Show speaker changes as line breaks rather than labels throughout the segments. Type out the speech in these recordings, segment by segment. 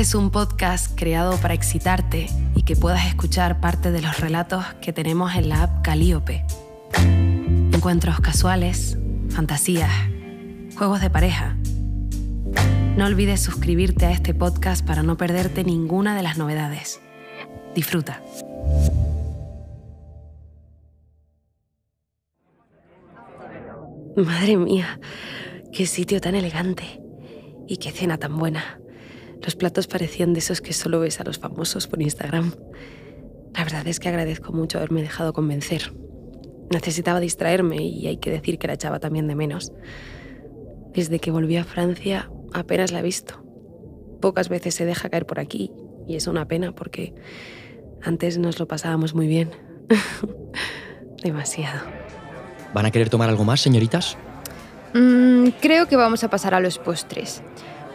Este es un podcast creado para excitarte y que puedas escuchar parte de los relatos que tenemos en la app Calíope. Encuentros casuales, fantasías, juegos de pareja. No olvides suscribirte a este podcast para no perderte ninguna de las novedades. Disfruta. Madre mía, qué sitio tan elegante y qué cena tan buena. Los platos parecían de esos que solo ves a los famosos por Instagram. La verdad es que agradezco mucho haberme dejado convencer. Necesitaba distraerme y hay que decir que la echaba también de menos. Desde que volví a Francia apenas la he visto. Pocas veces se deja caer por aquí y es una pena porque antes nos lo pasábamos muy bien. Demasiado.
¿Van a querer tomar algo más, señoritas?
Mm, creo que vamos a pasar a los postres.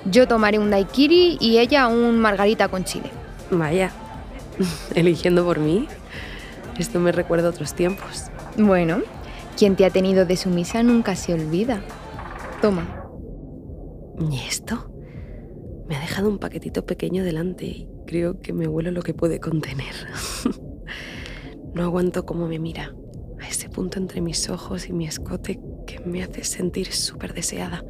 Yo tomaré un daiquiri y ella un margarita con chile.
Vaya, eligiendo por mí. Esto me recuerda a otros tiempos.
Bueno, quien te ha tenido de sumisa nunca se olvida. Toma.
¿Y esto? Me ha dejado un paquetito pequeño delante y creo que me huelo lo que puede contener. no aguanto cómo me mira, a ese punto entre mis ojos y mi escote que me hace sentir súper deseada.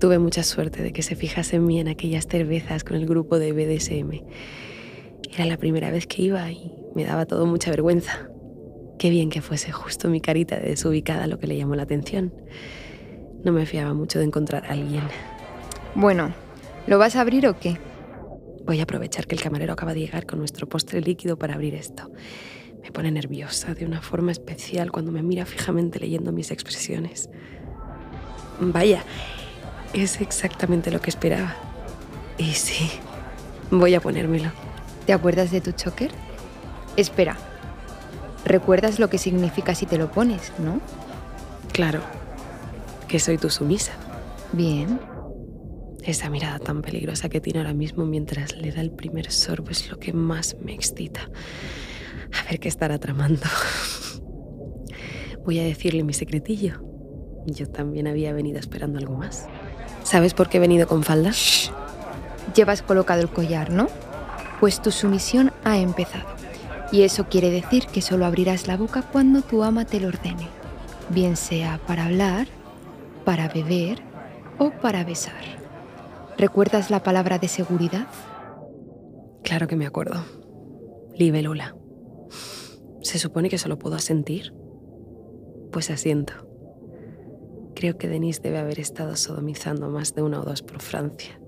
Tuve mucha suerte de que se fijase en mí en aquellas cervezas con el grupo de BDSM. Era la primera vez que iba y me daba todo mucha vergüenza. Qué bien que fuese justo mi carita de desubicada lo que le llamó la atención. No me fiaba mucho de encontrar a alguien.
Bueno, ¿lo vas a abrir o qué?
Voy a aprovechar que el camarero acaba de llegar con nuestro postre líquido para abrir esto. Me pone nerviosa de una forma especial cuando me mira fijamente leyendo mis expresiones. Vaya, es exactamente lo que esperaba. Y sí, voy a ponérmelo.
¿Te acuerdas de tu choker? Espera. ¿Recuerdas lo que significa si te lo pones, no?
Claro, que soy tu sumisa.
Bien.
Esa mirada tan peligrosa que tiene ahora mismo mientras le da el primer sorbo es lo que más me excita. A ver qué estará tramando. Voy a decirle mi secretillo. Yo también había venido esperando algo más. ¿Sabes por qué he venido con falda?
Llevas colocado el collar, ¿no? Pues tu sumisión ha empezado. Y eso quiere decir que solo abrirás la boca cuando tu ama te lo ordene. Bien sea para hablar, para beber o para besar. ¿Recuerdas la palabra de seguridad?
Claro que me acuerdo. Libélula. ¿Se supone que solo puedo asentir? Pues asiento. Creo que Denise debe haber estado sodomizando más de una o dos por Francia.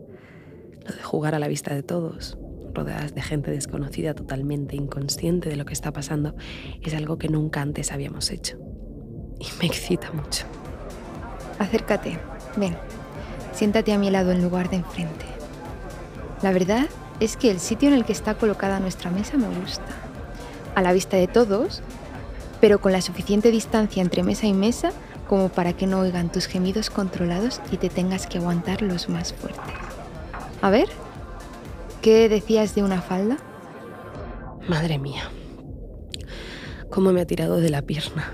Lo de jugar a la vista de todos, rodeadas de gente desconocida totalmente inconsciente de lo que está pasando, es algo que nunca antes habíamos hecho. Y me excita mucho.
Acércate, ven, siéntate a mi lado en lugar de enfrente. La verdad es que el sitio en el que está colocada nuestra mesa me gusta. A la vista de todos, pero con la suficiente distancia entre mesa y mesa como para que no oigan tus gemidos controlados y te tengas que aguantar los más fuertes. A ver, ¿qué decías de una falda?
Madre mía, cómo me ha tirado de la pierna.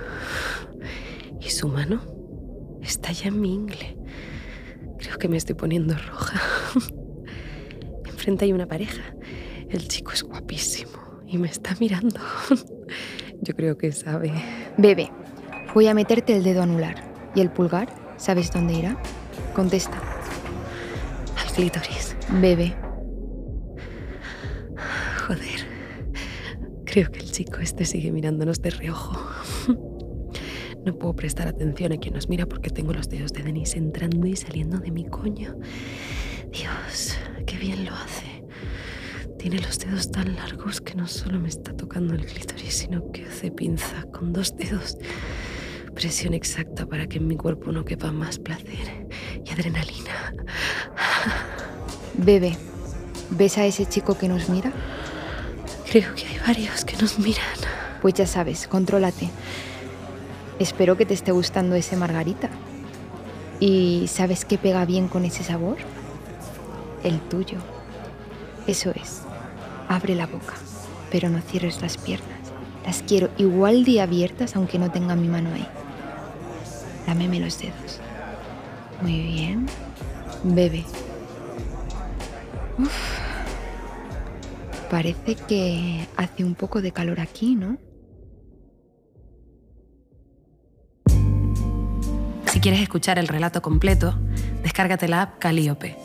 ¿Y su mano? Está ya en mi ingle. Creo que me estoy poniendo roja. Enfrente hay una pareja. El chico es guapísimo y me está mirando. Yo creo que sabe.
Bebe, Voy a meterte el dedo anular. ¿Y el pulgar? ¿Sabes dónde irá? Contesta.
Al clítoris.
Bebe.
Joder. Creo que el chico este sigue mirándonos de reojo. No puedo prestar atención a quien nos mira porque tengo los dedos de Denise entrando y saliendo de mi coño. Dios, qué bien lo hace. Tiene los dedos tan largos que no solo me está tocando el clítoris, sino que hace pinza con dos dedos presión exacta para que en mi cuerpo no quepa más placer y adrenalina.
Bebe, ¿ves a ese chico que nos mira?
Creo que hay varios que nos miran.
Pues ya sabes, contrólate. Espero que te esté gustando ese margarita. ¿Y sabes qué pega bien con ese sabor? El tuyo. Eso es. Abre la boca, pero no cierres las piernas. Las quiero igual de abiertas aunque no tenga mi mano ahí. Lámeme los dedos. Muy bien. Bebe. Parece que hace un poco de calor aquí, ¿no?
Si quieres escuchar el relato completo, descárgate la app Calíope